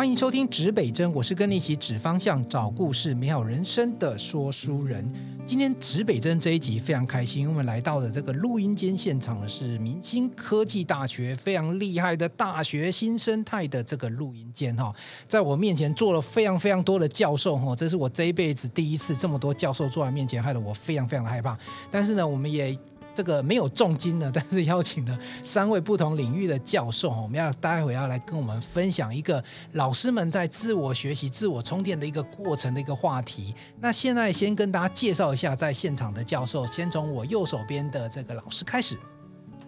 欢迎收听指北针，我是跟你一起指方向、找故事、美好人生的说书人。今天指北针这一集非常开心，因为我们来到的这个录音间现场的是明星科技大学非常厉害的大学新生态的这个录音间哈，在我面前坐了非常非常多的教授哈，这是我这一辈子第一次这么多教授坐在面前，害得我非常非常的害怕。但是呢，我们也。这个没有重金的，但是邀请了三位不同领域的教授，我们要待会要来跟我们分享一个老师们在自我学习、自我充电的一个过程的一个话题。那现在先跟大家介绍一下在现场的教授，先从我右手边的这个老师开始。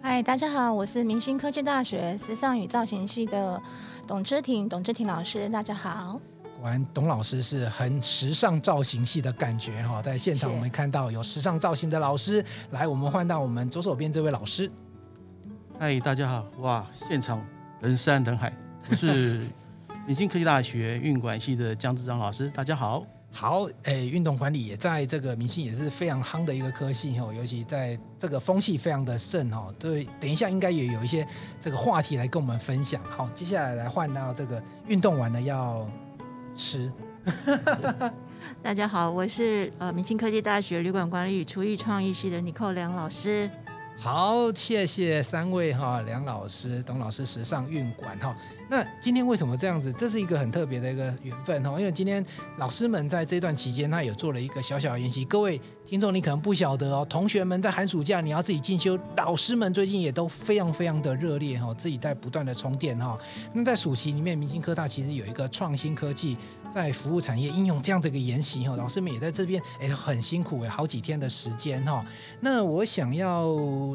嗨，大家好，我是明星科技大学时尚与造型系的董芝婷，董芝婷老师，大家好。完，董老师是很时尚造型系的感觉哈，在现场我们看到有时尚造型的老师，来，我们换到我们左手边这位老师。嗨，大家好，哇，现场人山人海，我是明星科技大学运管系的江志章老师，大家好。好，哎，运动管理也在这个明星也是非常夯的一个科系哈，尤其在这个风气非常的盛哈，对，等一下应该也有一些这个话题来跟我们分享。好，接下来来换到这个运动完了要。吃，大家好，我是呃明星科技大学旅馆管理与厨艺创意系的尼寇梁老师。好，谢谢三位哈，梁老师、董老师，时尚运管哈。那今天为什么这样子？这是一个很特别的一个缘分哈，因为今天老师们在这段期间，他有做了一个小小的研习。各位听众，你可能不晓得哦，同学们在寒暑假你要自己进修，老师们最近也都非常非常的热烈哈，自己在不断的充电哈。那在暑期里面，明星科大其实有一个创新科技在服务产业应用这样的一个研习哈，老师们也在这边哎很辛苦哎，好几天的时间哈。那我想要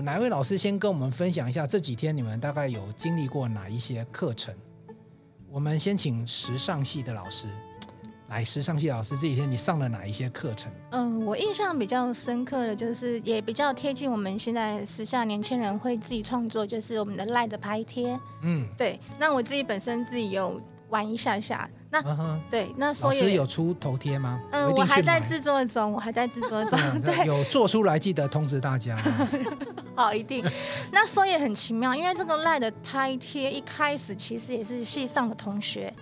哪位老师先跟我们分享一下这几天你们大概有经历过哪一些课程？我们先请时尚系的老师来。时尚系老师这几天你上了哪一些课程？嗯，我印象比较深刻的就是，也比较贴近我们现在时下年轻人会自己创作，就是我们的赖的拍贴。嗯，对。那我自己本身自己有玩一下下。那、uh-huh. 对，那所以老师有出头贴吗？嗯，我还在制作中，我还在制作中。对，有做出来记得通知大家。好，一定。那所以很奇妙，因为这个赖的拍贴一开始其实也是系上的同学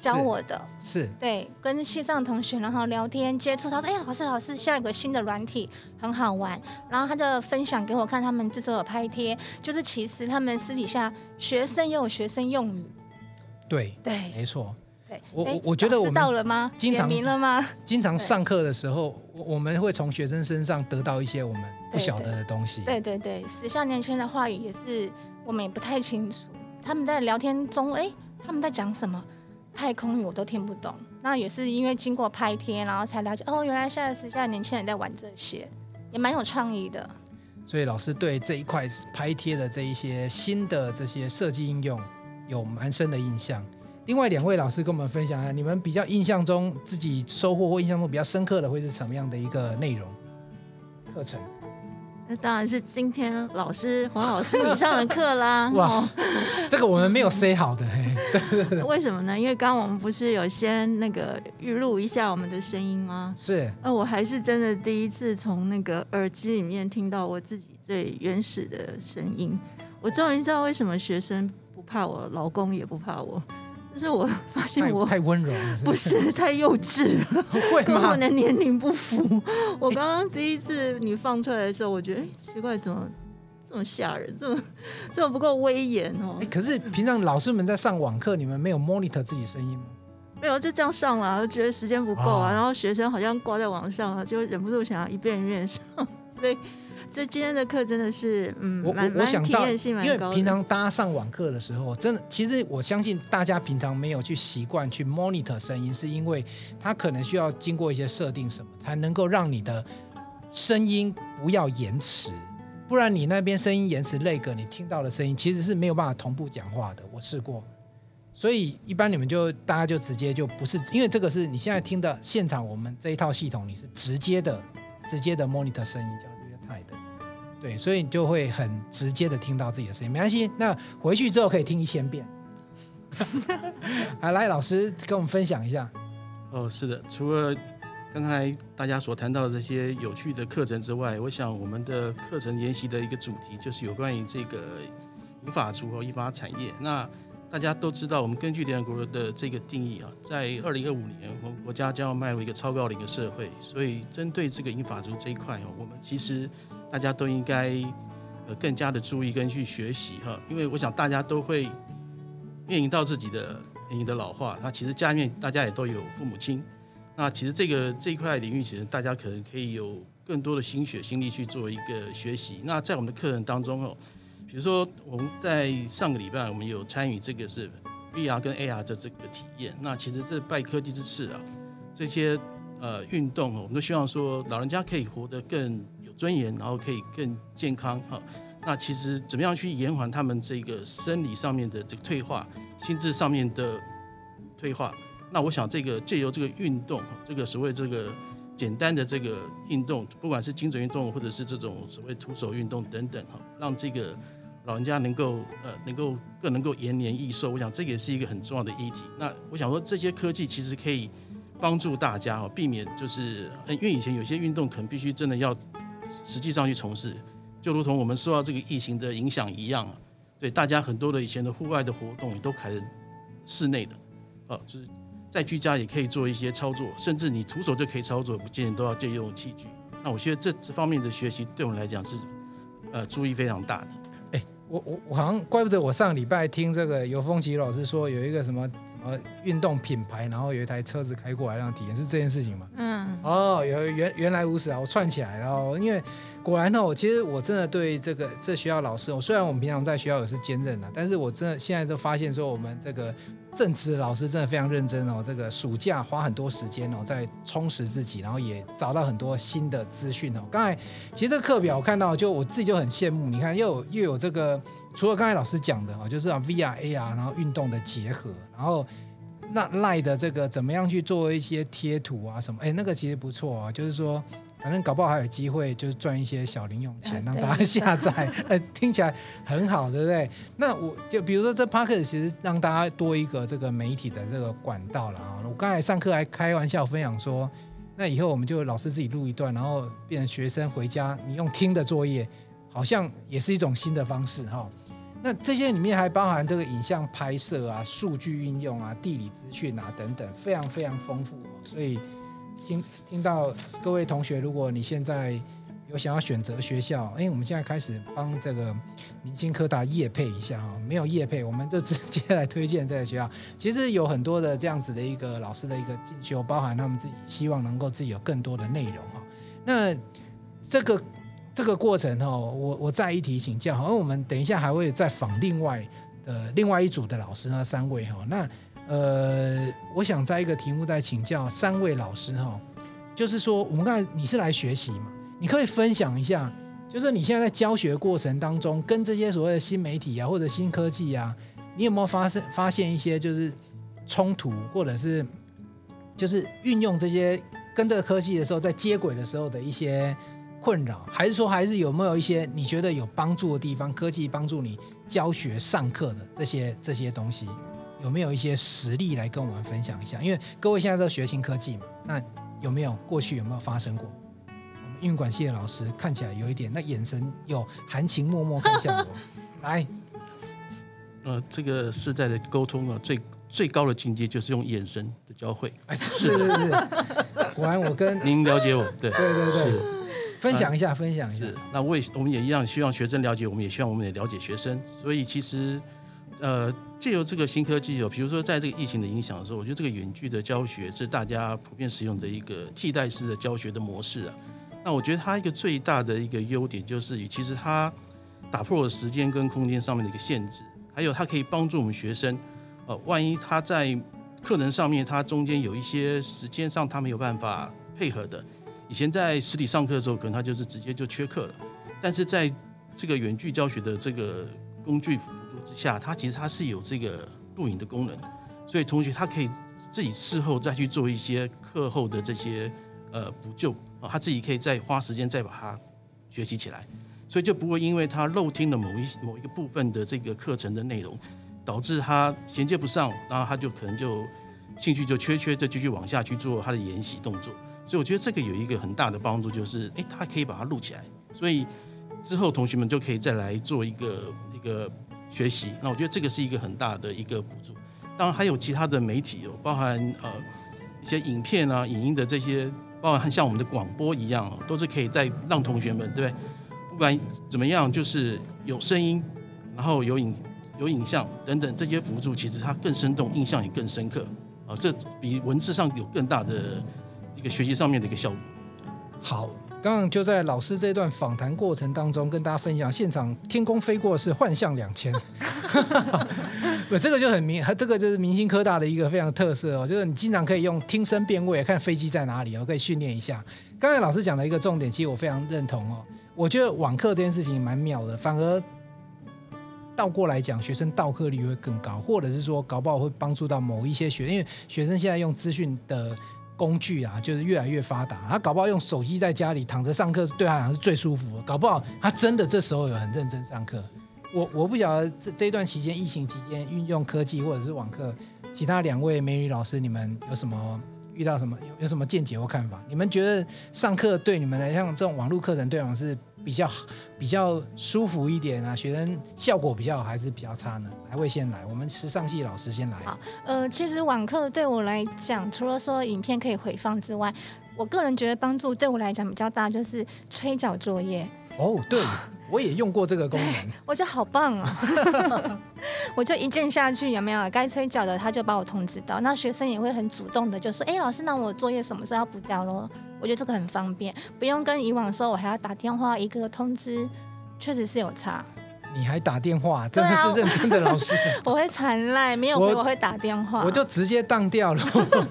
教我的。是。是对，跟系上的同学然后聊天接触，他说：“哎、欸，老师老师，现在有个新的软体很好玩。”然后他就分享给我看他们制作的拍贴，就是其实他们私底下学生也有学生用语。对对，没错。我我我觉得我们到了吗？经常了吗？经常上课的时候，我们会从学生身上得到一些我们不晓得的东西。对对对，时下年轻人的话语也是我们也不太清楚。他们在聊天中，哎，他们在讲什么？太空语我都听不懂。那也是因为经过拍贴，然后才了解哦，原来现在时下年轻人在玩这些，也蛮有创意的。所以老师对这一块拍贴的这一些新的这些设计应用有蛮深的印象。另外两位老师跟我们分享一下，你们比较印象中自己收获或印象中比较深刻的会是什么样的一个内容课程？那当然是今天老师黄老师你上的课啦。哇，这个我们没有 say 好的。对对对。为什么呢？因为刚刚我们不是有先那个预录一下我们的声音吗？是。呃，我还是真的第一次从那个耳机里面听到我自己最原始的声音。我终于知道为什么学生不怕我，老公也不怕我。就是我发现我太温柔了，不是太幼稚了？跟我的年龄不符。我刚刚第一次你放出来的时候，我觉得哎，奇怪，怎么这么吓人，这么这么不够威严哦？可是平常老师们在上网课，你们没有 monitor 自己声音吗？没有，就这样上了，我觉得时间不够啊。然后学生好像挂在网上啊，就忍不住想要一遍一遍上，所以。这今天的课真的是，嗯，我我我想到，因为平常大家上网课的时候，真的，其实我相信大家平常没有去习惯去 monitor 声音，是因为它可能需要经过一些设定什么，才能够让你的声音不要延迟，不然你那边声音延迟那个你听到的声音其实是没有办法同步讲话的。我试过，所以一般你们就大家就直接就不是，因为这个是你现在听的现场，我们这一套系统你是直接的直接的 monitor 声音。对，所以你就会很直接的听到自己的声音，没关系。那回去之后可以听一千遍。好，来，老师跟我们分享一下。哦，是的，除了刚才大家所谈到的这些有趣的课程之外，我想我们的课程研习的一个主题就是有关于这个银发族和银发产业。那大家都知道，我们根据联合国的这个定义啊，在二零二五年，我们国家将要迈入一个超高龄的社会，所以针对这个银发族这一块哦，我们其实大家都应该呃更加的注意跟去学习哈，因为我想大家都会面临到自己的年龄的老化，那其实家里面大家也都有父母亲，那其实这个这一块领域，其实大家可能可以有更多的心血心力去做一个学习。那在我们的课程当中哦。比如说，我们在上个礼拜，我们有参与这个是 VR 跟 AR 的这个体验。那其实这拜科技之赐啊，这些呃运动哦，我们都希望说老人家可以活得更尊严，然后可以更健康哈。那其实怎么样去延缓他们这个生理上面的这个退化，心智上面的退化？那我想这个借由这个运动，这个所谓这个简单的这个运动，不管是精准运动或者是这种所谓徒手运动等等哈，让这个。老人家能够呃能够更能够延年益寿，我想这也是一个很重要的议题。那我想说，这些科技其实可以帮助大家哈，避免就是因为以前有些运动可能必须真的要实际上去从事，就如同我们受到这个疫情的影响一样，对大家很多的以前的户外的活动也都改成室内的，哦，就是在居家也可以做一些操作，甚至你徒手就可以操作，不见得都要借用器具。那我觉得这这方面的学习对我们来讲是呃注意非常大的。我我我好像怪不得我上礼拜听这个尤风奇老师说有一个什么什么运动品牌，然后有一台车子开过来让体验，是这件事情吗？嗯，哦，有原原来如此啊，我串起来了哦，因为果然呢，我其实我真的对这个这学校老师，我虽然我们平常在学校也是兼任的，但是我真的现在就发现说我们这个。正职的老师真的非常认真哦，这个暑假花很多时间哦，在充实自己，然后也找到很多新的资讯哦。刚才其实这课表我看到，就我自己就很羡慕。你看，又有又有这个，除了刚才老师讲的哦，就是啊 VR、AR，然后运动的结合，然后那赖的这个怎么样去做一些贴图啊什么？哎，那个其实不错啊，就是说。反正搞不好还有机会，就是赚一些小零用钱，让大家下载，呃，听起来很好，对不对？那我就比如说这 Podcast 其实让大家多一个这个媒体的这个管道了啊。我刚才上课还开玩笑分享说，那以后我们就老师自己录一段，然后变成学生回家你用听的作业，好像也是一种新的方式哈。那这些里面还包含这个影像拍摄啊、数据运用啊、地理资讯啊等等，非常非常丰富，所以。听听到各位同学，如果你现在有想要选择学校，哎，我们现在开始帮这个明星科大业配一下哈，没有业配，我们就直接来推荐这个学校。其实有很多的这样子的一个老师的一个进修，包含他们自己希望能够自己有更多的内容哈。那这个这个过程哈，我我再一提请教，因为我们等一下还会再访另外的另外一组的老师那三位哈，那。呃，我想在一个题目再请教三位老师哈，就是说我们刚才你是来学习嘛，你可以分享一下，就是你现在在教学过程当中，跟这些所谓的新媒体啊或者新科技啊，你有没有发生发现一些就是冲突，或者是就是运用这些跟这个科技的时候，在接轨的时候的一些困扰，还是说还是有没有一些你觉得有帮助的地方，科技帮助你教学上课的这些这些东西？有没有一些实例来跟我们分享一下？因为各位现在都学新科技嘛，那有没有过去有没有发生过？我们运管系的老师看起来有一点，那眼神有含情脉脉看向我。来，呃，这个世代的沟通啊，最最高的境界就是用眼神的交汇。哎，是是是，果然我跟您了解我，对对对对，是分享一下，分享一下。那我也我们也一样，希望学生了解，我们也希望我们也了解学生。所以其实。呃，借由这个新科技哦，比如说在这个疫情的影响的时候，我觉得这个远距的教学是大家普遍使用的一个替代式的教学的模式啊。那我觉得它一个最大的一个优点就是，其实它打破了时间跟空间上面的一个限制，还有它可以帮助我们学生，呃，万一他在课程上面他中间有一些时间上他没有办法配合的，以前在实体上课的时候，可能他就是直接就缺课了，但是在这个远距教学的这个工具辅助之下，它其实它是有这个录影的功能，所以同学他可以自己事后再去做一些课后的这些呃补救啊，他自己可以再花时间再把它学习起来，所以就不会因为他漏听了某一某一个部分的这个课程的内容，导致他衔接不上，然后他就可能就兴趣就缺缺，就继续往下去做他的研习动作。所以我觉得这个有一个很大的帮助，就是诶，他可以把它录起来，所以之后同学们就可以再来做一个。一个学习。那我觉得这个是一个很大的一个补助。当然还有其他的媒体哦，包含呃一些影片啊、影音的这些，包含像我们的广播一样，都是可以在让同学们对不对？不管怎么样，就是有声音，然后有影有影像等等这些辅助，其实它更生动，印象也更深刻啊。这比文字上有更大的一个学习上面的一个效果。好。刚刚就在老师这段访谈过程当中，跟大家分享，现场天空飞过是幻象两千，不，这个就很明，这个就是明星科大的一个非常特色哦，就是你经常可以用听声辨位，看飞机在哪里哦，可以训练一下。刚才老师讲的一个重点，其实我非常认同哦，我觉得网课这件事情蛮妙的，反而倒过来讲，学生到课率会更高，或者是说搞不好会帮助到某一些学生，因为学生现在用资讯的。工具啊，就是越来越发达。他搞不好用手机在家里躺着上课，对他来讲是最舒服的。搞不好他真的这时候有很认真上课。我我不晓得这这段期间，疫情期间运用科技或者是网课，其他两位美女老师，你们有什么遇到什么有有什么见解或看法？你们觉得上课对你们来讲，这种网络课程对我是？比较比较舒服一点啊，学生效果比较好还是比较差呢？哪位先来？我们时尚系老师先来。好，呃，其实网课对我来讲，除了说影片可以回放之外，我个人觉得帮助对我来讲比较大，就是催缴作业。哦，对。我也用过这个功能，我觉得好棒哦！我就一键下去，有没有该催缴的，他就把我通知到。那学生也会很主动的就说：“哎，老师，那我作业什么时候要补交咯？”我觉得这个很方便，不用跟以往说我还要打电话一个个通知，确实是有差。你还打电话，真的是认真的老师。啊、我，我会传赖，没有回我会打电话，我，就直接当掉了。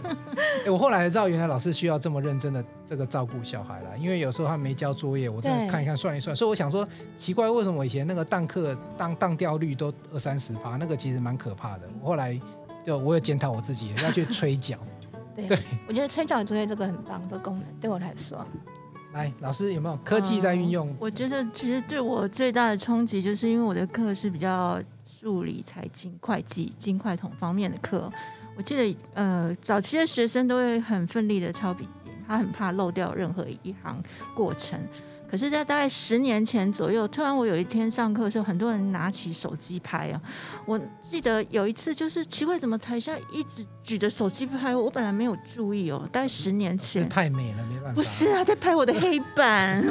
我后来才知道，原来老师需要这么认真的这个照顾小孩了，因为有时候他没交作业，我再看一看算一算。所以我想说，奇怪，为什么我以前那个当课当当掉率都二三十趴，那个其实蛮可怕的。我后来就我有检讨我自己，要去催缴。对，对我觉得催缴作业这个很棒，这个功能对我来说。来，老师有没有科技在运用？我觉得其实对我最大的冲击，就是因为我的课是比较数理、财经、会计、金会统方面的课。我记得，呃，早期的学生都会很奋力的抄笔记，他很怕漏掉任何一行过程。可是，在大概十年前左右，突然我有一天上课的时候，很多人拿起手机拍啊。我记得有一次，就是奇怪，怎么台下一直举着手机拍？我本来没有注意哦，大概十年前。太美了，没办法。不是啊，在拍我的黑板。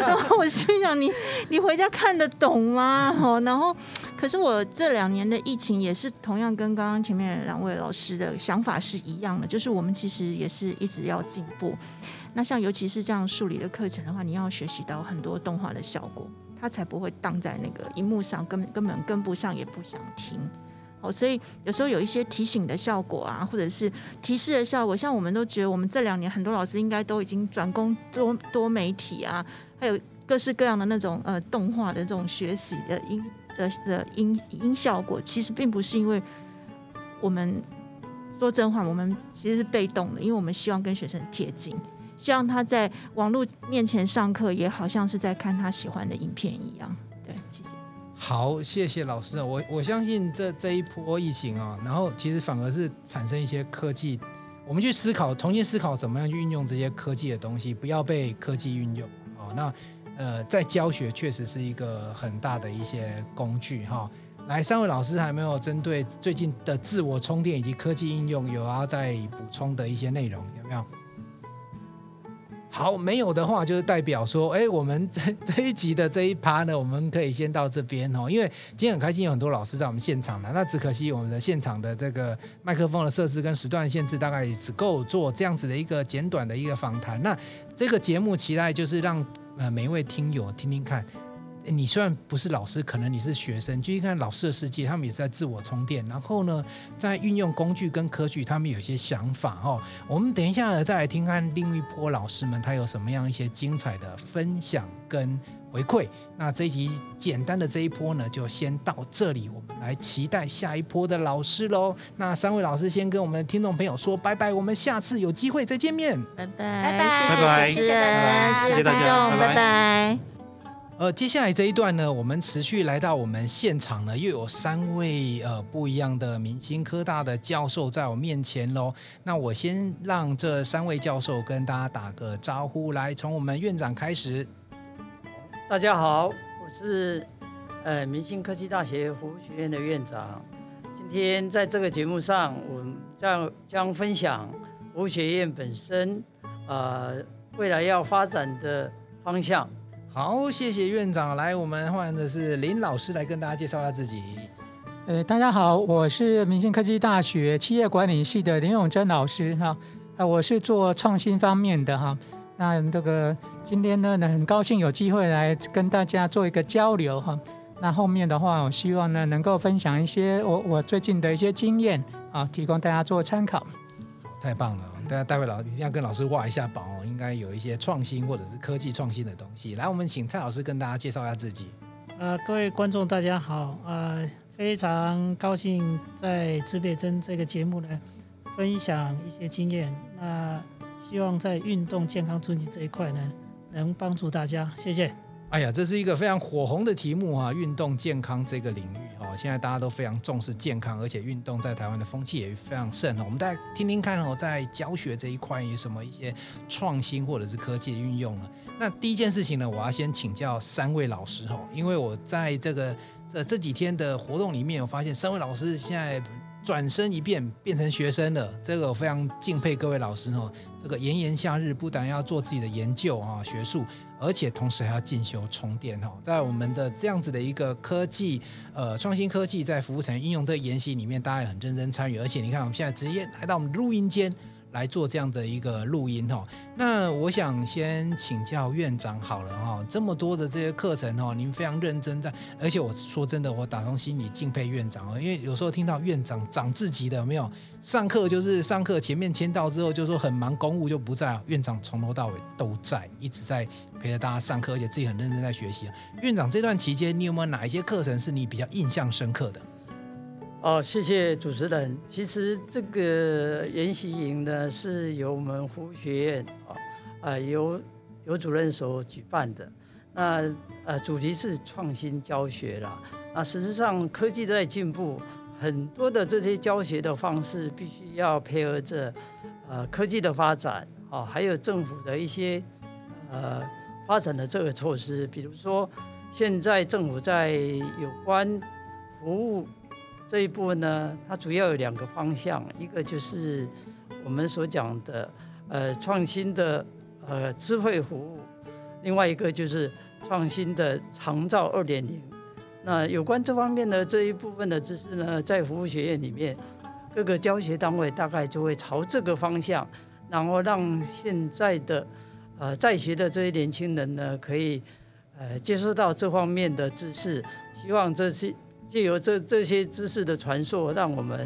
然后我心想你，你你回家看得懂吗？哦，然后，可是我这两年的疫情也是同样跟刚刚前面两位老师的想法是一样的，就是我们其实也是一直要进步。那像尤其是这样数理的课程的话，你要学习到很多动画的效果，它才不会荡在那个荧幕上，根本根本跟不上，也不想听。哦，所以有时候有一些提醒的效果啊，或者是提示的效果，像我们都觉得，我们这两年很多老师应该都已经转攻多多媒体啊，还有各式各样的那种呃动画的这种学习的音的的音音效果，其实并不是因为我们说真话，我们其实是被动的，因为我们希望跟学生贴近。希望他在网络面前上课，也好像是在看他喜欢的影片一样。对，谢谢。好，谢谢老师。我我相信这这一波疫情啊，然后其实反而是产生一些科技，我们去思考，重新思考怎么样去运用这些科技的东西，不要被科技运用。好，那呃，在教学确实是一个很大的一些工具哈。来，三位老师还没有针对最近的自我充电以及科技应用有要再补充的一些内容，有没有？好，没有的话就是代表说，哎，我们 这这一集的这一趴呢，我们可以先到这边哦。因为今天很开心，有很多老师在我们现场呢。那只可惜我们的现场的这个麦克风的设置跟时段限制，大概只够做这样子的一个简短的一个访谈。那这个节目期待就是让呃每一位听友听听看。你虽然不是老师，可能你是学生，就去看老师的世界，他们也是在自我充电。然后呢，在运用工具跟科技，他们有一些想法哦。我们等一下呢，再来听看另一波老师们他有什么样一些精彩的分享跟回馈。那这一集简单的这一波呢，就先到这里，我们来期待下一波的老师喽。那三位老师先跟我们的听众朋友说拜拜，我们下次有机会再见面，拜拜拜拜拜拜，谢谢大家，谢谢大家，拜拜。呃，接下来这一段呢，我们持续来到我们现场呢，又有三位呃不一样的明星科大的教授在我面前喽。那我先让这三位教授跟大家打个招呼，来，从我们院长开始。大家好，我是呃，明星科技大学服务学院的院长。今天在这个节目上，我们将将分享服务学院本身，呃，未来要发展的方向。好，谢谢院长。来，我们换的是林老师来跟大家介绍一下自己。呃，大家好，我是明星科技大学企业管理系的林永珍老师哈。啊，我是做创新方面的哈。那这个今天呢，很高兴有机会来跟大家做一个交流哈。那后面的话，我希望呢能够分享一些我我最近的一些经验啊，提供大家做参考。太棒了，大家待会老一定要跟老师挖一下宝哦，应该有一些创新或者是科技创新的东西。来，我们请蔡老师跟大家介绍一下自己。呃，各位观众大家好，呃，非常高兴在自备针这个节目呢分享一些经验。那希望在运动健康促进这一块呢，能帮助大家。谢谢。哎呀，这是一个非常火红的题目哈，运动健康这个领域哈，现在大家都非常重视健康，而且运动在台湾的风气也非常盛哈。我们再听听看哦，在教学这一块有什么一些创新或者是科技的运用呢？那第一件事情呢，我要先请教三位老师哈，因为我在这个这这几天的活动里面，我发现三位老师现在转身一变变成学生了，这个我非常敬佩各位老师哈。这个炎炎夏日，不但要做自己的研究啊学术。而且同时还要进修充电哈，在我们的这样子的一个科技，呃，创新科技在服务产业应用这个研习里面，大家也很认真参与。而且你看，我们现在直接来到我们录音间。来做这样的一个录音哈，那我想先请教院长好了哈，这么多的这些课程哈，您非常认真在，而且我说真的，我打从心里敬佩院长哦，因为有时候听到院长长自己的有没有，上课就是上课前面签到之后就说很忙公务就不在，院长从头到尾都在，一直在陪着大家上课，而且自己很认真在学习。院长这段期间，你有没有哪一些课程是你比较印象深刻的？哦，谢谢主持人。其实这个研习营呢，是由我们服务学院啊，呃，由由主任所举办的。那呃，主题是创新教学啦。那事实上，科技在进步，很多的这些教学的方式，必须要配合着呃科技的发展啊，还有政府的一些呃发展的这个措施。比如说，现在政府在有关服务。这一部分呢，它主要有两个方向，一个就是我们所讲的呃创新的呃智慧服务，另外一个就是创新的长照二点零。那有关这方面的这一部分的知识呢，在服务学院里面，各个教学单位大概就会朝这个方向，然后让现在的呃在学的这些年轻人呢，可以呃接受到这方面的知识，希望这些。借由这这些知识的传授，让我们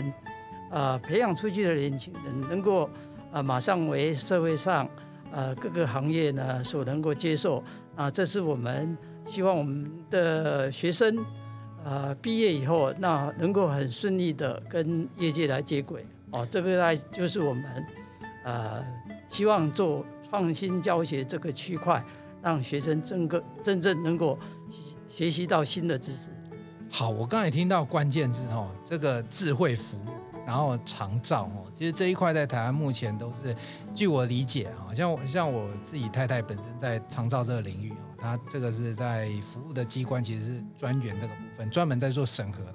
啊、呃、培养出去的年轻人能够啊、呃、马上为社会上啊、呃、各个行业呢所能够接受啊，这是我们希望我们的学生啊、呃、毕业以后，那能够很顺利的跟业界来接轨哦，这个呢就是我们、呃、希望做创新教学这个区块，让学生真个真正能够学习到新的知识。好，我刚才听到关键字哦，这个智慧服务，然后长照哦，其实这一块在台湾目前都是，据我理解啊，像像我自己太太本身在长照这个领域哦，她这个是在服务的机关其实是专员这个部分，专门在做审核的。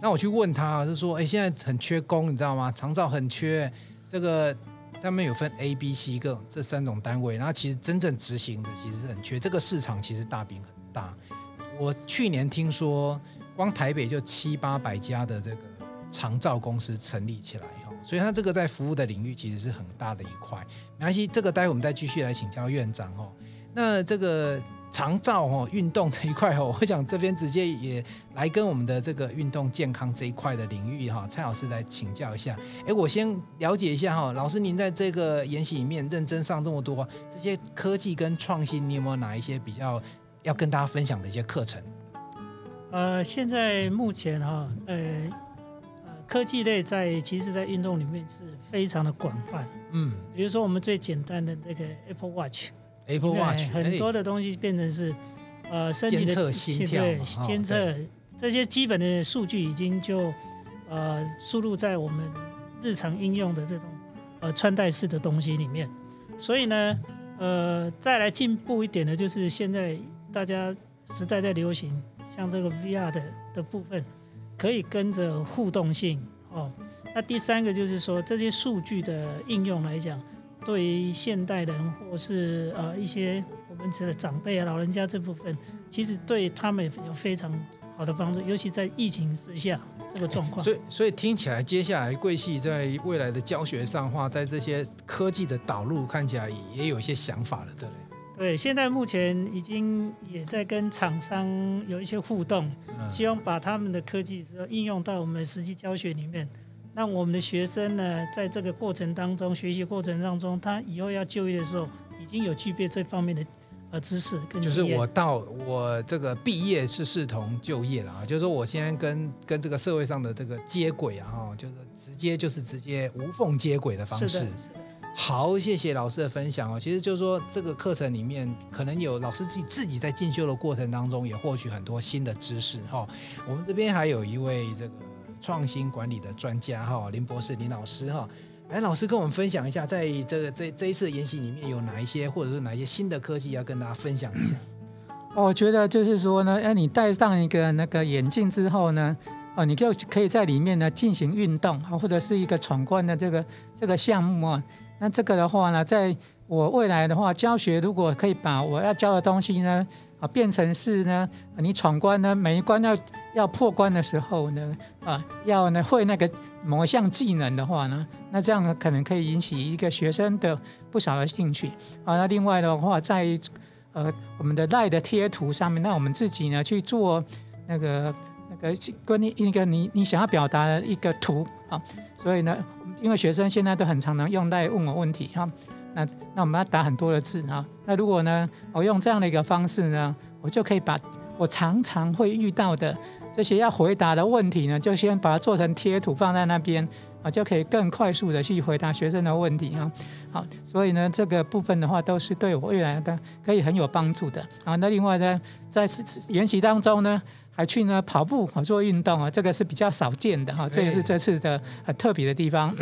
那我去问她，就说，哎，现在很缺工，你知道吗？长照很缺，这个他们有分 A、B、C 个这三种单位，然后其实真正执行的其实是很缺，这个市场其实大饼很大。我去年听说。光台北就七八百家的这个长照公司成立起来哈，所以它这个在服务的领域其实是很大的一块。没关系，这个待会我们再继续来请教院长哦。那这个长照哦，运动这一块哦，我想这边直接也来跟我们的这个运动健康这一块的领域哈，蔡老师来请教一下。哎，我先了解一下哈，老师您在这个研习里面认真上这么多这些科技跟创新，你有没有哪一些比较要跟大家分享的一些课程？呃，现在目前哈，呃，呃，科技类在其实，在运动里面是非常的广泛。嗯，比如说我们最简单的那个 Apple Watch，Apple Watch 很多的东西变成是呃身体的监测心跳，对，监测这些基本的数据已经就呃输入在我们日常应用的这种呃穿戴式的东西里面。所以呢，呃，再来进步一点的就是现在大家时代在流行。像这个 VR 的的部分，可以跟着互动性哦。那第三个就是说，这些数据的应用来讲，对于现代人或是呃一些我们的长辈啊、老人家这部分，其实对他们有非常好的帮助，尤其在疫情之下这个状况。所以，所以听起来，接下来贵系在未来的教学上话，在这些科技的导入，看起来也有一些想法了，对不对？对，现在目前已经也在跟厂商有一些互动，希望把他们的科技应用到我们的实际教学里面，让我们的学生呢，在这个过程当中，学习过程当中，他以后要就业的时候，已经有具备这方面的呃知识跟。就是我到我这个毕业是视同就业了啊，就是说我现在跟跟这个社会上的这个接轨啊，哈，就是直接就是直接无缝接轨的方式。是的，是的。好，谢谢老师的分享哦。其实就是说，这个课程里面可能有老师自己自己在进修的过程当中，也获取很多新的知识哈。我们这边还有一位这个创新管理的专家哈，林博士林老师哈。来，老师跟我们分享一下，在这个这这一次研习里面有哪一些，或者是哪一些新的科技要跟大家分享一下。我觉得就是说呢，哎，你戴上一个那个眼镜之后呢，哦，你就可以在里面呢进行运动啊，或者是一个闯关的这个这个项目啊。那这个的话呢，在我未来的话教学，如果可以把我要教的东西呢，啊变成是呢，你闯关呢，每一关要要破关的时候呢，啊要呢会那个某一项技能的话呢，那这样呢可能可以引起一个学生的不少的兴趣。啊，那另外的话，在呃我们的赖的贴图上面，那我们自己呢去做那个那个关于一个你你想要表达的一个图啊，所以呢。因为学生现在都很常常用来问我问题哈，那那我们要打很多的字哈，那如果呢，我用这样的一个方式呢，我就可以把我常常会遇到的这些要回答的问题呢，就先把它做成贴图放在那边啊，就可以更快速的去回答学生的问题哈。好，所以呢，这个部分的话都是对我未来的可以很有帮助的啊。那另外呢，在研习当中呢。还去呢跑步啊做运动啊，这个是比较少见的哈，这也是这次的很特别的地方。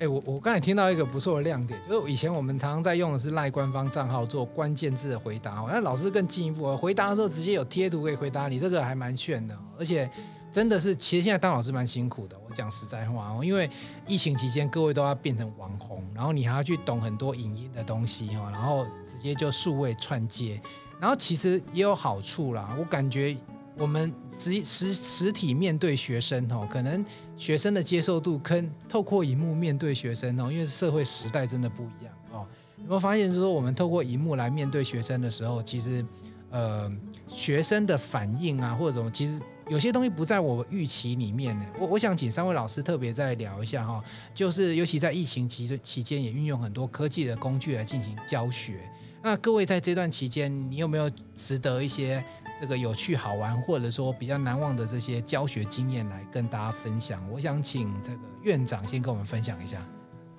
哎，我我刚才听到一个不错的亮点，就是以前我们常常在用的是赖官方账号做关键字的回答，那老师更进一步，回答的时候直接有贴图可以回答你，这个还蛮炫的，而且真的是，其实现在当老师蛮辛苦的。我讲实在话哦，因为疫情期间各位都要变成网红，然后你还要去懂很多影音的东西哦，然后直接就数位串接，然后其实也有好处啦，我感觉。我们实实实体面对学生哦，可能学生的接受度跟透过荧幕面对学生哦，因为社会时代真的不一样哦。有没有发现，就是说我们透过荧幕来面对学生的时候，其实呃学生的反应啊，或者什么，其实有些东西不在我预期里面呢。我我想请三位老师特别再聊一下哈，就是尤其在疫情期期间，也运用很多科技的工具来进行教学。那各位在这段期间，你有没有值得一些？这个有趣好玩，或者说比较难忘的这些教学经验来跟大家分享。我想请这个院长先跟我们分享一下。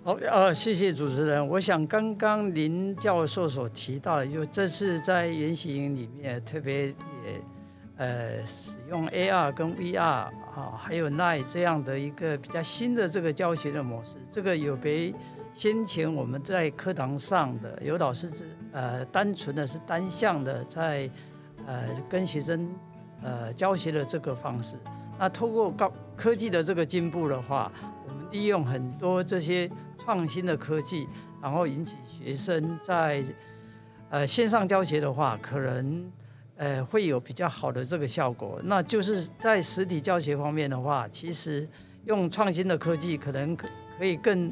好，呃，谢谢主持人。我想刚刚林教授所提到的，就这次在研习营里面特别也呃使用 AR 跟 VR 啊，还有 NI 这样的一个比较新的这个教学的模式。这个有别先前我们在课堂上的有老师是呃单纯的是单向的在。呃，跟学生呃教学的这个方式，那透过高科技的这个进步的话，我们利用很多这些创新的科技，然后引起学生在呃线上教学的话，可能呃会有比较好的这个效果。那就是在实体教学方面的话，其实用创新的科技，可能可可以更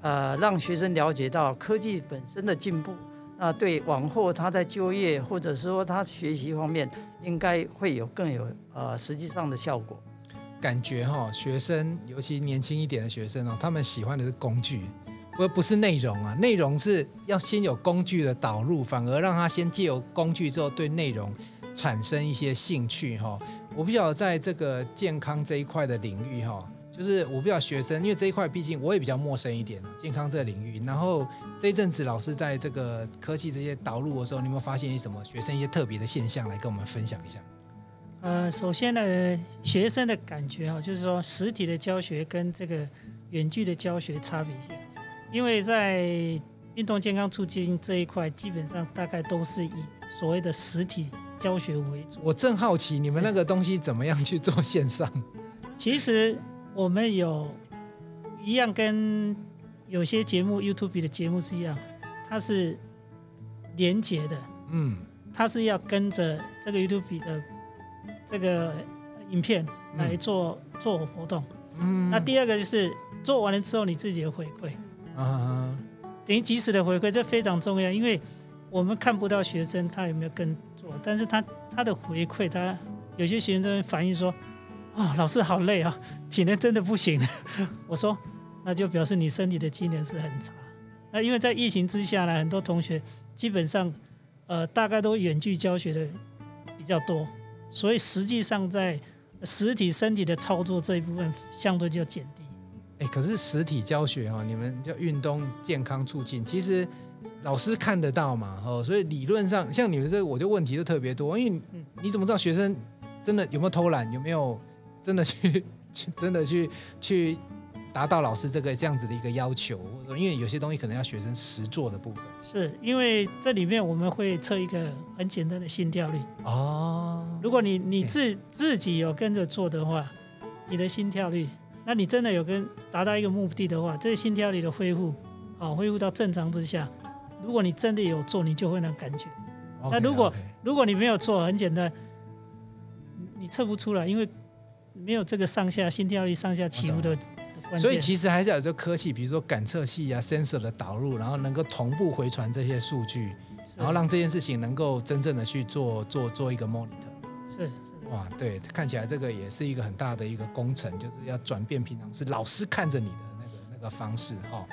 呃让学生了解到科技本身的进步。那对往后他在就业或者说他学习方面，应该会有更有呃实际上的效果。感觉哈，学生尤其年轻一点的学生哦，他们喜欢的是工具，而不是内容啊。内容是要先有工具的导入，反而让他先借由工具之后对内容产生一些兴趣哈。我不晓得在这个健康这一块的领域哈。就是我比较学生，因为这一块毕竟我也比较陌生一点，健康这个领域。然后这一阵子老师在这个科技这些导入的时候，你有没有发现一些什么学生一些特别的现象来跟我们分享一下？呃，首先呢，学生的感觉啊，就是说实体的教学跟这个远距的教学差别性，因为在运动健康促进这一块，基本上大概都是以所谓的实体教学为主。我正好奇你们那个东西怎么样去做线上？其实我们有一样跟有些节目 YouTube 的节目是一样，它是连结的，嗯，它是要跟着这个 YouTube 的这个影片来做、嗯、做活动。嗯，那第二个就是做完了之后你自己的回馈。啊，等于及时的回馈，这非常重要，因为我们看不到学生他有没有跟做，但是他他的回馈，他有些学生反映说。啊、哦，老师好累啊，体能真的不行。我说，那就表示你身体的机能是很差。那因为在疫情之下呢，很多同学基本上，呃，大概都远距教学的比较多，所以实际上在实体身体的操作这一部分相对就减低。哎，可是实体教学哈，你们叫运动健康促进，其实老师看得到嘛，哦，所以理论上像你们这个，我就问题就特别多，因为你怎么知道学生真的有没有偷懒，有没有？真的去去真的去去达到老师这个这样子的一个要求，因为有些东西可能要学生实做的部分，是因为这里面我们会测一个很简单的心跳率哦。如果你你自自己有跟着做的话，你的心跳率，那你真的有跟达到一个目的的话，这个心跳率的恢复啊，恢复到正常之下，如果你真的有做，你就会那感觉。那如果如果你没有做，很简单，你测不出来，因为。没有这个上下心跳率上下起伏的，所以其实还是要有这个科技，比如说感测器啊、sensor 的导入，然后能够同步回传这些数据，然后让这件事情能够真正的去做做做一个 monitor。是是哇，对，看起来这个也是一个很大的一个工程，就是要转变平常是老师看着你的那个那个方式哈。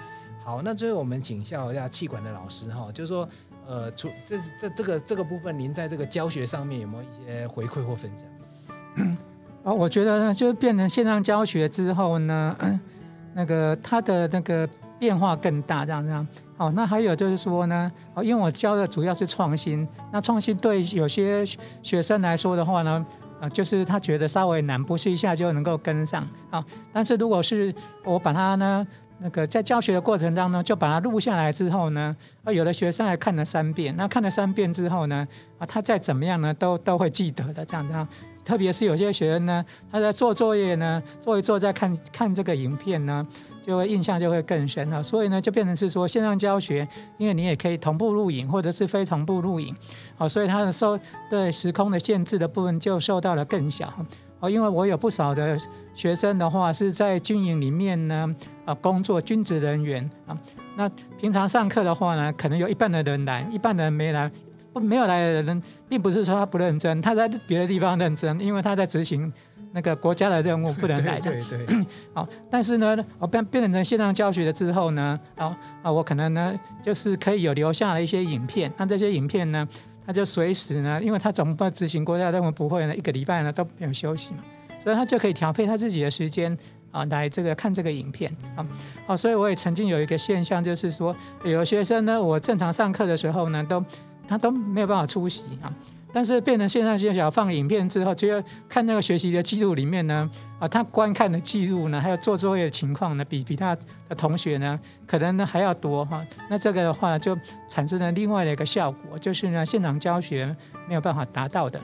好，那最后我们请教一下气管的老师哈，就是说呃，除这这这个这个部分，您在这个教学上面有没有一些回馈或分享？哦，我觉得呢，就是变成线上教学之后呢，那个它的那个变化更大，这样这样。好，那还有就是说呢，哦，因为我教的主要是创新，那创新对有些学生来说的话呢，啊，就是他觉得稍微难，不是一下就能够跟上。啊，但是如果是我把它呢，那个在教学的过程当中就把它录下来之后呢，啊，有的学生还看了三遍，那看了三遍之后呢，啊，他再怎么样呢，都都会记得的，这样这样。特别是有些学生呢，他在做作业呢，做一做再看看这个影片呢，就会印象就会更深了。所以呢，就变成是说线上教学，因为你也可以同步录影或者是非同步录影，哦，所以它的受对时空的限制的部分就受到了更小。哦，因为我有不少的学生的话是在军营里面呢，啊，工作军职人员啊，那平常上课的话呢，可能有一半的人来，一半的人没来。不，没有来的人，并不是说他不认真，他在别的地方认真，因为他在执行那个国家的任务，不能来。对对对。好，但是呢，我变变成线上教学了之后呢，啊啊，我可能呢，就是可以有留下了一些影片，那这些影片呢，他就随时呢，因为他总不执行国家任务，不会呢，一个礼拜呢都没有休息嘛，所以他就可以调配他自己的时间啊，来这个看这个影片啊。好，所以我也曾经有一个现象，就是说有学生呢，我正常上课的时候呢，都他都没有办法出席啊，但是变成线上学习放影片之后，就要看那个学习的记录里面呢，啊，他观看的记录呢，还有做作业的情况呢，比比他的同学呢，可能呢还要多哈。那这个的话就产生了另外的一个效果，就是呢，现场教学没有办法达到的。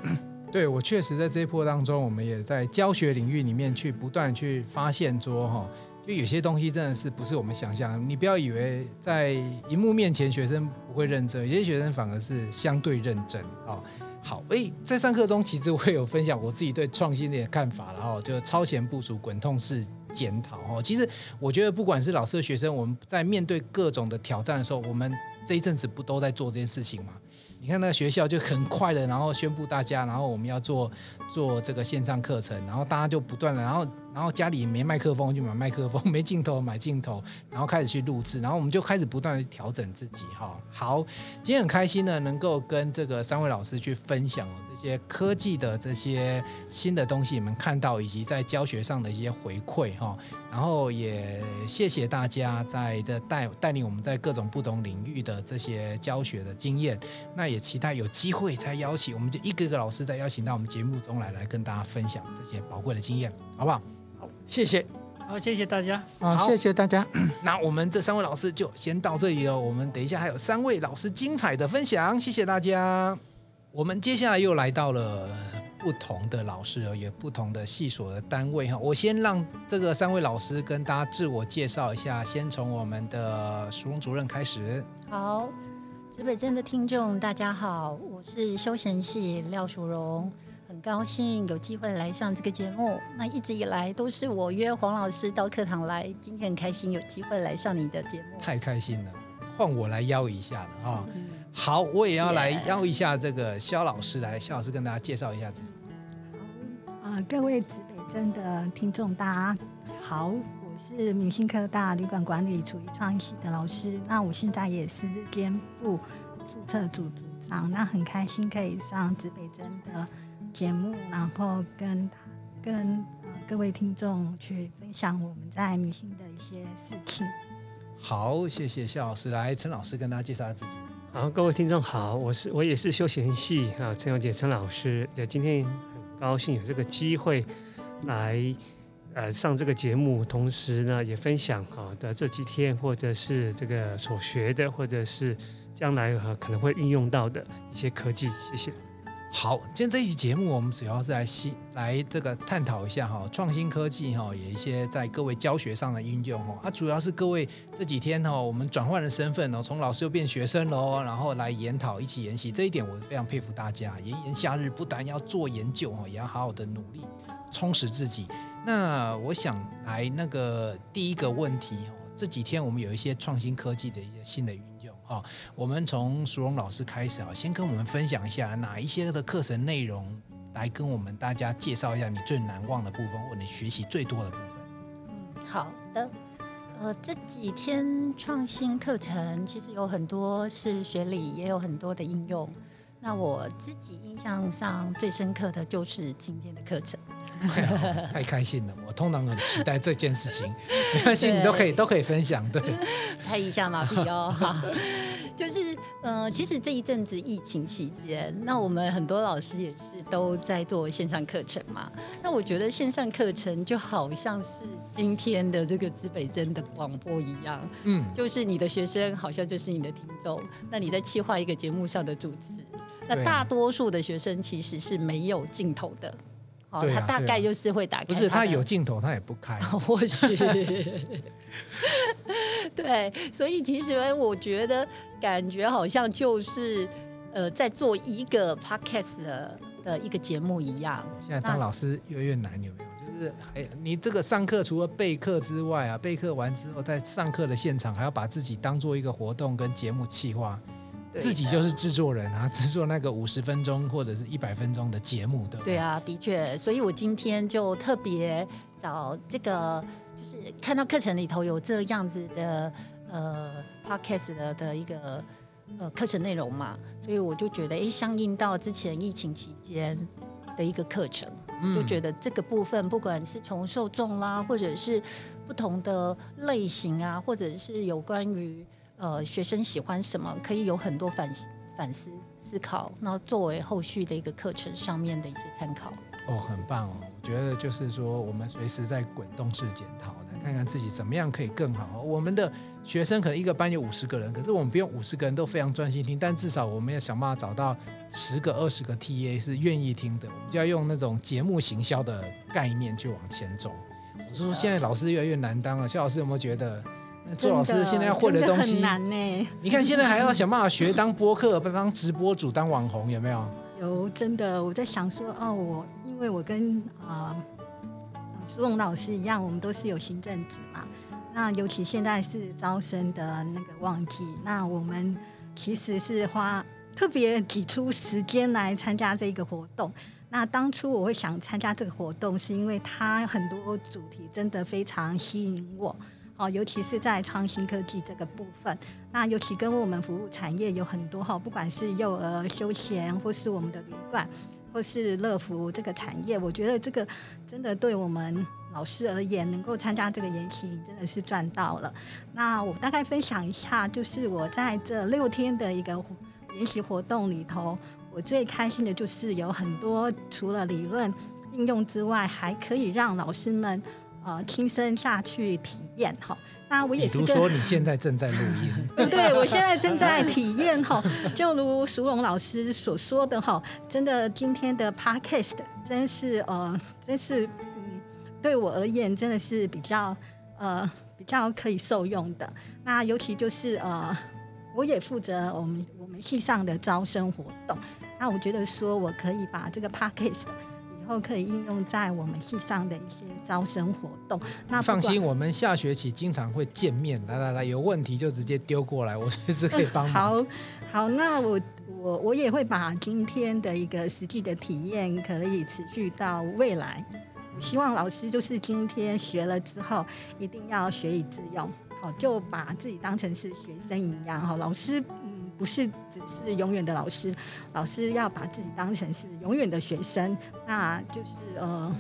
对，我确实在这一波当中，我们也在教学领域里面去不断去发现说哈。就有些东西真的是不是我们想象，你不要以为在荧幕面前学生不会认真，有些学生反而是相对认真哦。好，诶，在上课中其实我有分享我自己对创新的看法，然后就超前部署、滚动式检讨哦。其实我觉得不管是老师的学生，我们在面对各种的挑战的时候，我们这一阵子不都在做这件事情吗？你看那个学校就很快的，然后宣布大家，然后我们要做做这个线上课程，然后大家就不断的，然后。然后家里没麦克风就买麦克风，没镜头买镜头，然后开始去录制，然后我们就开始不断的调整自己哈。好，今天很开心呢，能够跟这个三位老师去分享这些科技的这些新的东西，你们看到以及在教学上的一些回馈哈。然后也谢谢大家在这带带领我们在各种不同领域的这些教学的经验。那也期待有机会再邀请，我们就一个个老师再邀请到我们节目中来，来跟大家分享这些宝贵的经验，好不好好？谢谢，好，谢谢大家，好，谢谢大家。那我们这三位老师就先到这里了，我们等一下还有三位老师精彩的分享，谢谢大家。我们接下来又来到了不同的老师哦，也不同的系所的单位哈。我先让这个三位老师跟大家自我介绍一下，先从我们的淑荣主任开始。好，指北针的听众大家好，我是休闲系廖淑荣，很高兴有机会来上这个节目。那一直以来都是我约黄老师到课堂来，今天很开心有机会来上你的节目，太开心了，换我来邀一下了啊。嗯好，我也要来邀一下这个肖老师来，肖老师跟大家介绍一下自己。好，啊、呃，各位指北针的听众，大家好，我是明星科大旅馆管理处于创意系的老师，那我现在也是日间部注册组组长，那很开心可以上指北针的节目，然后跟跟、呃、各位听众去分享我们在明星的一些事情。好，谢谢肖老师，来陈老师跟大家介绍下自己。好，各位听众好，我是我也是休闲系啊，陈永杰陈老师，也今天很高兴有这个机会来呃上这个节目，同时呢也分享好的这几天或者是这个所学的，或者是将来哈可能会运用到的一些科技，谢谢。好，今天这一期节目，我们主要是来新来这个探讨一下哈，创新科技哈，有一些在各位教学上的应用哈。啊，主要是各位这几天哈，我们转换了身份哦，从老师又变学生喽，然后来研讨，一起研习，这一点我非常佩服大家。炎炎夏日，不但要做研究哈，也要好好的努力充实自己。那我想来那个第一个问题哦，这几天我们有一些创新科技的一些新的。好，我们从苏荣老师开始啊，先跟我们分享一下哪一些的课程内容，来跟我们大家介绍一下你最难忘的部分，或你学习最多的部分。嗯，好的。呃，这几天创新课程其实有很多是学理，也有很多的应用。那我自己印象上最深刻的就是今天的课程。太开心了！我通常很期待这件事情，没关系，你都可以都可以分享。对，拍一下马屁哦。好，就是呃，其实这一阵子疫情期间，那我们很多老师也是都在做线上课程嘛。那我觉得线上课程就好像是今天的这个资北真的广播一样，嗯，就是你的学生好像就是你的听众，那你在企划一个节目上的主持，那大多数的学生其实是没有镜头的。哦，他大概就是会打开。不是他有镜头，他也不开。或许。对，所以其实我觉得感觉好像就是呃，在做一个 podcast 的的一个节目一样。现在当老师越来越难，有没有？就是哎，你这个上课除了备课之外啊，备课完之后，在上课的现场还要把自己当做一个活动跟节目企划。自己就是制作人啊，制作那个五十分钟或者是一百分钟的节目的。对啊，的确，所以我今天就特别找这个，就是看到课程里头有这样子的呃 podcast 的的一个呃课程内容嘛，所以我就觉得，哎，相应到之前疫情期间的一个课程，嗯，就觉得这个部分不管是从受众啦，或者是不同的类型啊，或者是有关于。呃，学生喜欢什么，可以有很多反反思思考，那作为后续的一个课程上面的一些参考。哦，很棒哦！我觉得就是说，我们随时在滚动式检讨，来看看自己怎么样可以更好。我们的学生可能一个班有五十个人，可是我们不用五十个人都非常专心听，但至少我们要想办法找到十个、二十个 TA 是愿意听的。我们就要用那种节目行销的概念去往前走。我说现在老师越来越难当了，肖老师有没有觉得？做老师现在要会的东西很难呢。你看现在还要想办法学当播客，不当直播主，当网红，有没有？有，真的。我在想说，哦，我因为我跟啊苏荣老师一样，我们都是有行政职嘛。那尤其现在是招生的那个旺季，那我们其实是花特别挤出时间来参加这个活动。那当初我会想参加这个活动，是因为它很多主题真的非常吸引我。哦，尤其是在创新科技这个部分，那尤其跟我们服务产业有很多哈，不管是幼儿休闲，或是我们的旅馆，或是乐福这个产业，我觉得这个真的对我们老师而言，能够参加这个研习真的是赚到了。那我大概分享一下，就是我在这六天的一个研习活动里头，我最开心的就是有很多除了理论应用之外，还可以让老师们。呃，亲身下去体验哈，那我也是。比如说你现在正在录音，对对，我现在正在体验哈，就如苏荣老师所说的哈，真的今天的 podcast 真是呃，真是嗯，对我而言真的是比较呃比较可以受用的。那尤其就是呃，我也负责我们我们系上的招生活动。那我觉得说我可以把这个 podcast。后可以应用在我们系上的一些招生活动。那放心，我们下学期经常会见面。来来来，有问题就直接丢过来，我随时可以帮忙。好，好，那我我我也会把今天的一个实际的体验，可以持续到未来。希望老师就是今天学了之后，一定要学以致用。好，就把自己当成是学生一样。好，老师。不是只是永远的老师，老师要把自己当成是永远的学生，那就是呃，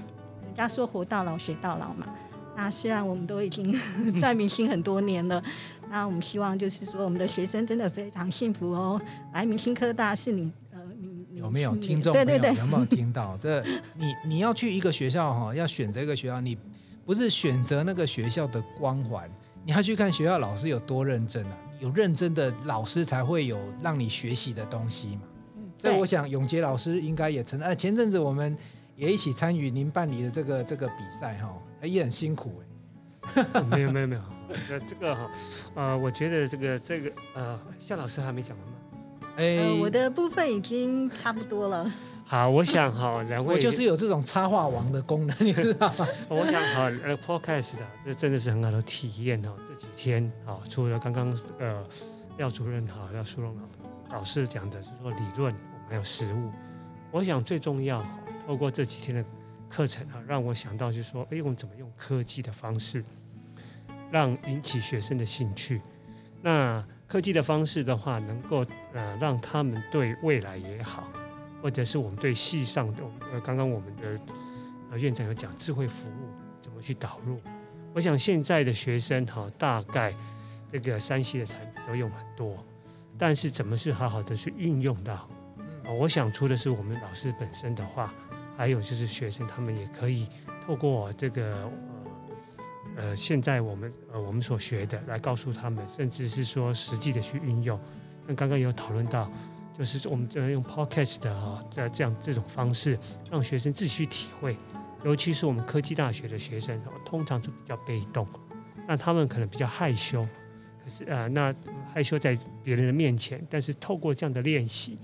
人家说活到老学到老嘛。那虽然我们都已经 在明星很多年了，那我们希望就是说我们的学生真的非常幸福哦。来明星科大是你呃，你，你有没有听众？对对对，有没有听到？这 你你要去一个学校哈，要选择一个学校，你不是选择那个学校的光环，你要去看学校老师有多认真啊。有认真的老师才会有让你学习的东西嘛？所以我想永杰老师应该也承认。哎，前阵子我们也一起参与您办理的这个这个比赛哈，也很辛苦哎。没有没有没有，那 这个哈呃，我觉得这个这个呃，夏老师还没讲完吗？哎、呃，我的部分已经差不多了。好，我想哈，两位我就是有这种插画王的功能，你知道吗？我想哈，呃，Podcast 的这真的是很好的体验哦。这几天啊，除了刚刚呃廖主任哈、廖淑荣老老师讲的是说理论，我们还有实物。我想最重要，透过这几天的课程啊，让我想到就是说，哎，我们怎么用科技的方式，让引起学生的兴趣。那科技的方式的话，能够呃让他们对未来也好。或者是我们对系上的，呃，刚刚我们的呃院长有讲智慧服务怎么去导入。我想现在的学生哈，大概这个山西的产品都用很多，但是怎么去好好的去运用到？啊，我想出的是我们老师本身的话，还有就是学生他们也可以透过这个呃呃现在我们呃我们所学的来告诉他们，甚至是说实际的去运用。那刚刚有讨论到。就是我们这样用 podcast 的哈，在这样这种方式，让学生自己去体会。尤其是我们科技大学的学生，通常就比较被动，那他们可能比较害羞。可是啊、呃，那害羞在别人的面前，但是透过这样的练习，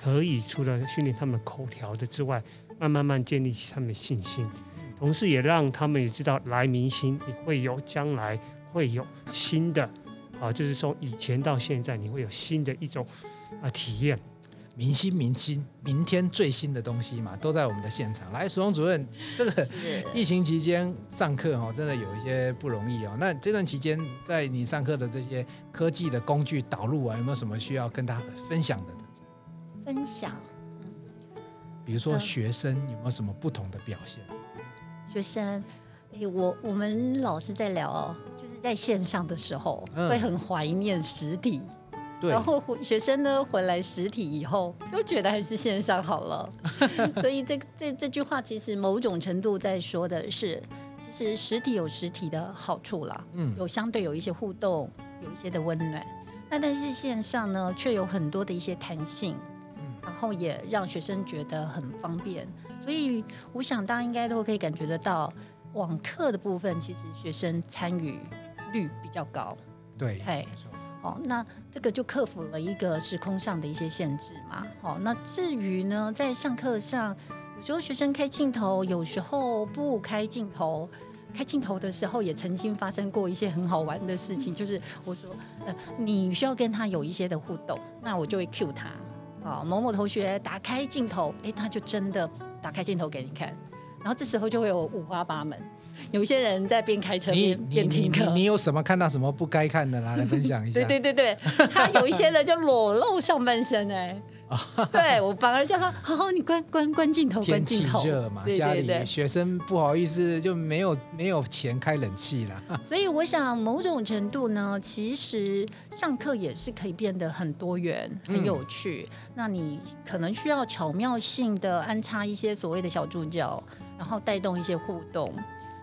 可以除了训练他们口条的之外，慢慢慢建立起他们的信心，同时也让他们也知道来明星你会有将来会有新的啊，就是从以前到现在，你会有新的一种。啊，体验明星，明星，明天最新的东西嘛，都在我们的现场。来，淑荣主任，这个疫情期间上课哦，真的有一些不容易哦。那这段期间，在你上课的这些科技的工具导入啊，有没有什么需要跟大家分享的？分享，比如说学生有没有什么不同的表现？学生，哎，我我们老师在聊哦，就是在线上的时候，嗯，会很怀念实体。然后学生呢回来实体以后，又觉得还是线上好了。所以这这这句话其实某种程度在说的是，其实实体有实体的好处啦，嗯，有相对有一些互动，有一些的温暖。那但是线上呢，却有很多的一些弹性，然后也让学生觉得很方便。所以我想大家应该都可以感觉得到，网课的部分其实学生参与率比较高。对，嘿。哦，那这个就克服了一个时空上的一些限制嘛。好，那至于呢，在上课上，有时候学生开镜头，有时候不开镜头。开镜头的时候，也曾经发生过一些很好玩的事情，就是我说，呃，你需要跟他有一些的互动，那我就会 cue 他。啊，某某同学打开镜头，诶，他就真的打开镜头给你看。然后这时候就会有五花八门，有一些人在边开车边边听歌。你有什么看到什么不该看的，拿来分享一下。对对对对，他有一些人就裸露上半身哎。对，我反而叫他，好好，你关关关镜头，关镜头。天气热嘛，家里学生不好意思就没有没有钱开冷气了。所以我想某种程度呢，其实上课也是可以变得很多元、很有趣。嗯、那你可能需要巧妙性的安插一些所谓的小助教，然后带动一些互动。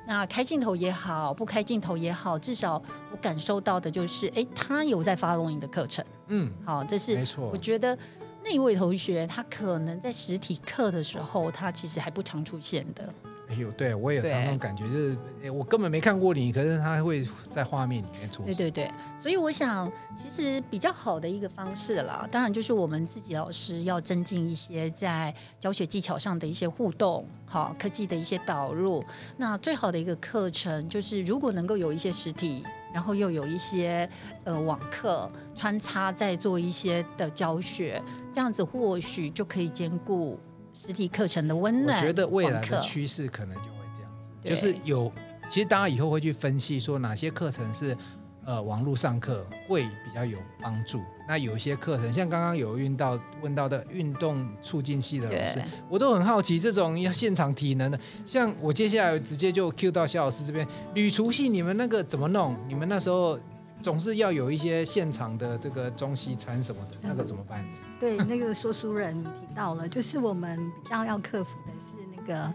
那开镜头也好，不开镜头也好，至少我感受到的就是，哎，他有在 follow 你的课程。嗯，好，这是没错。我觉得那一位同学，他可能在实体课的时候，他其实还不常出现的。哎呦，对我也有常那种感觉，就是我根本没看过你，可是他会在画面里面出现。对对对，所以我想，其实比较好的一个方式啦，当然就是我们自己老师要增进一些在教学技巧上的一些互动，好，科技的一些导入。那最好的一个课程，就是如果能够有一些实体，然后又有一些呃网课穿插，在做一些的教学，这样子或许就可以兼顾。实体课程的温暖，我觉得未来的趋势可能就会这样子，就是有，其实大家以后会去分析说哪些课程是呃网络上课会比较有帮助，那有一些课程像刚刚有运到问到的运动促进系的老师，我都很好奇这种要现场体能的，像我接下来直接就 Q 到肖老师这边，旅厨系你们那个怎么弄？你们那时候总是要有一些现场的这个中西餐什么的，那个怎么办？对，那个说书人提到了，就是我们比较要克服的是那个，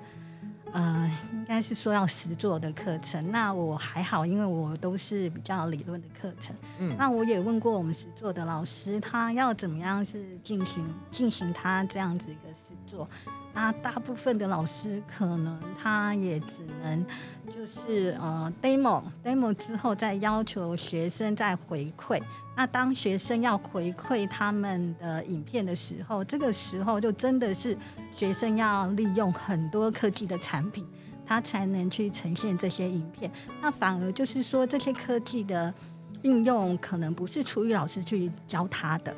呃，应该是说要实做的课程。那我还好，因为我都是比较理论的课程。嗯，那我也问过我们实作的老师，他要怎么样是进行进行他这样子一个实作。那大部分的老师可能他也只能就是呃 demo demo 之后再要求学生再回馈。那当学生要回馈他们的影片的时候，这个时候就真的是学生要利用很多科技的产品，他才能去呈现这些影片。那反而就是说这些科技的应用可能不是出于老师去教他的。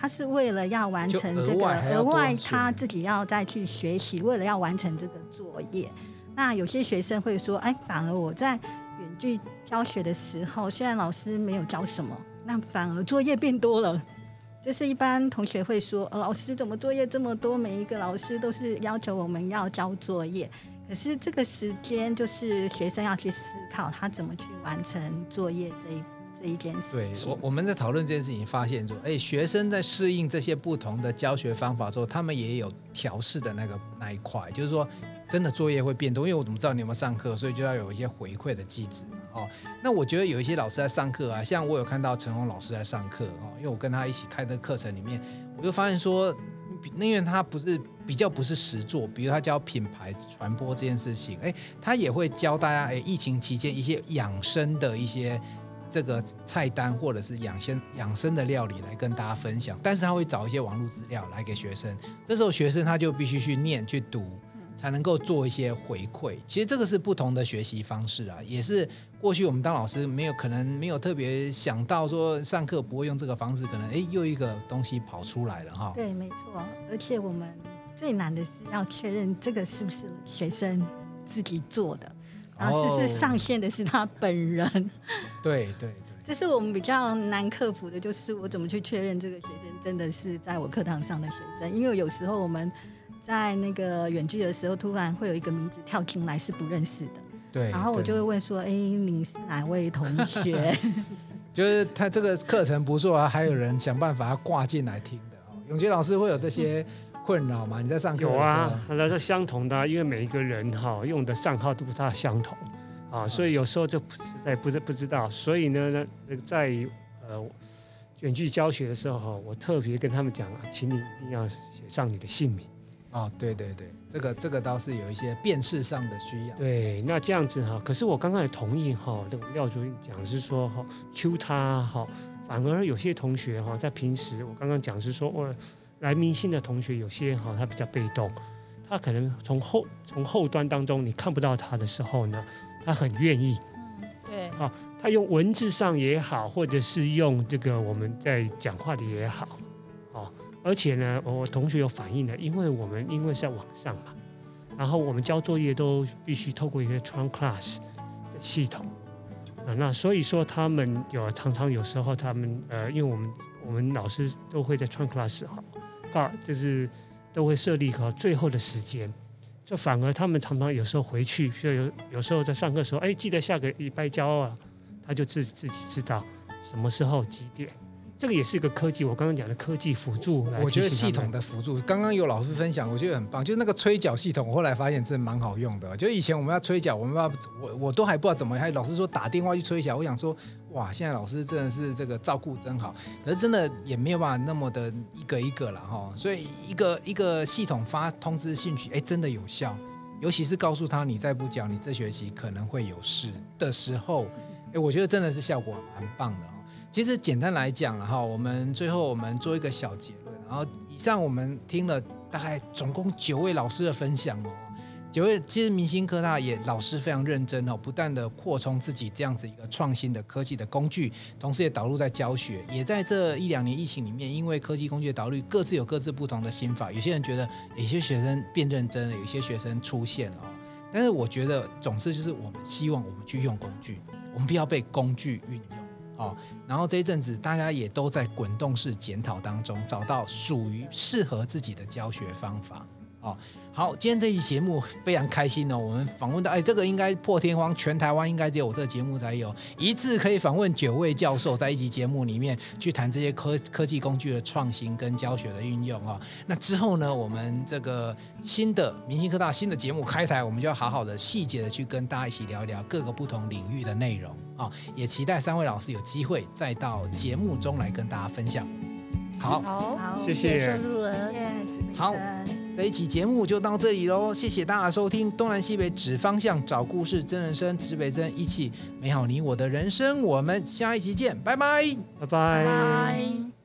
他是为了要完成这个额外，他自己要再去学习，为了要完成这个作业。那有些学生会说：“哎，反而我在远距教学的时候，虽然老师没有教什么，那反而作业变多了。”这是一般同学会说：“老师怎么作业这么多？每一个老师都是要求我们要交作业，可是这个时间就是学生要去思考他怎么去完成作业这一。”这一件事，对我我们在讨论这件事情，发现说，哎，学生在适应这些不同的教学方法之后，他们也有调试的那个那一块，就是说，真的作业会变动，因为我怎么知道你有没有上课，所以就要有一些回馈的机制哦。那我觉得有一些老师在上课啊，像我有看到陈红老师在上课哦，因为我跟他一起开的课程里面，我就发现说，那因为他不是比较不是实作，比如他教品牌传播这件事情，哎，他也会教大家，哎，疫情期间一些养生的一些。这个菜单或者是养生养生的料理来跟大家分享，但是他会找一些网络资料来给学生，这时候学生他就必须去念去读，才能够做一些回馈。其实这个是不同的学习方式啊，也是过去我们当老师没有可能没有特别想到说上课不会用这个方式，可能哎又一个东西跑出来了哈。对，没错，而且我们最难的是要确认这个是不是学生自己做的。然后是是上线的是他本人？对对对，这是我们比较难克服的，就是我怎么去确认这个学生真的是在我课堂上的学生？因为有时候我们在那个远距的时候，突然会有一个名字跳进来是不认识的，对，然后我就会问说：“哎，你是哪位同学？” 就是他这个课程不错啊，还有人想办法挂进来听的哦。永杰老师会有这些。嗯困扰吗？你在上课有啊，那是相同的，啊，因为每一个人哈用的账号都不大相同啊，所以有时候就实在不是不知道。所以呢，那在呃远距教学的时候哈，我特别跟他们讲啊，请你一定要写上你的姓名啊。对对对，这个这个倒是有一些辨识上的需要。对，那这样子哈，可是我刚刚也同意哈，这个廖主任讲是说哈，Q 他哈，反而有些同学哈在平时我刚刚讲是说我。来明星的同学有些哈，他比较被动，他可能从后从后端当中你看不到他的时候呢，他很愿意，对，啊，他用文字上也好，或者是用这个我们在讲话的也好，哦，而且呢，我同学有反映的，因为我们因为是在网上嘛，然后我们交作业都必须透过一个 TronClass 的系统，啊，那所以说他们有常常有时候他们呃，因为我们我们老师都会在 TronClass 哈。啊，就是都会设立好最后的时间，就反而他们常常有时候回去，就有有时候在上课时候，哎，记得下个礼拜交啊，他就自自己知道什么时候几点这个也是一个科技，我刚刚讲的科技辅助。我觉得系统的辅助，刚刚有老师分享，我觉得很棒。就是那个催缴系统，我后来发现真的蛮好用的。就以前我们要催缴，我们要我我都还不知道怎么，还老师说打电话去催缴。我想说，哇，现在老师真的是这个照顾真好。可是真的也没有办法那么的一个一个了哈。所以一个一个系统发通知信息，哎，真的有效。尤其是告诉他你再不讲，你这学期可能会有事的时候，哎，我觉得真的是效果蛮棒的。其实简单来讲了哈，我们最后我们做一个小结论。然后以上我们听了大概总共九位老师的分享哦，九位其实明星科大也老师非常认真哦，不断的扩充自己这样子一个创新的科技的工具，同时也导入在教学。也在这一两年疫情里面，因为科技工具的导入，各自有各自不同的心法。有些人觉得有些学生变认真了，有些学生出现了。但是我觉得总是就是我们希望我们去用工具，我们不要被工具运用。哦，然后这一阵子大家也都在滚动式检讨当中，找到属于适合自己的教学方法。哦，好，今天这期节目非常开心哦，我们访问到，哎，这个应该破天荒，全台湾应该只有我这个节目才有，一次可以访问九位教授，在一集节目里面去谈这些科科技工具的创新跟教学的运用哦。那之后呢，我们这个新的明星科大新的节目开台，我们就要好好的细节的去跟大家一起聊一聊各个不同领域的内容啊、哦，也期待三位老师有机会再到节目中来跟大家分享。好，好，好，谢谢，好。这一期节目就到这里喽，谢谢大家收听东南西北指方向，找故事真人生，指北针，一起美好你我的人生，我们下一集见，拜拜，拜拜。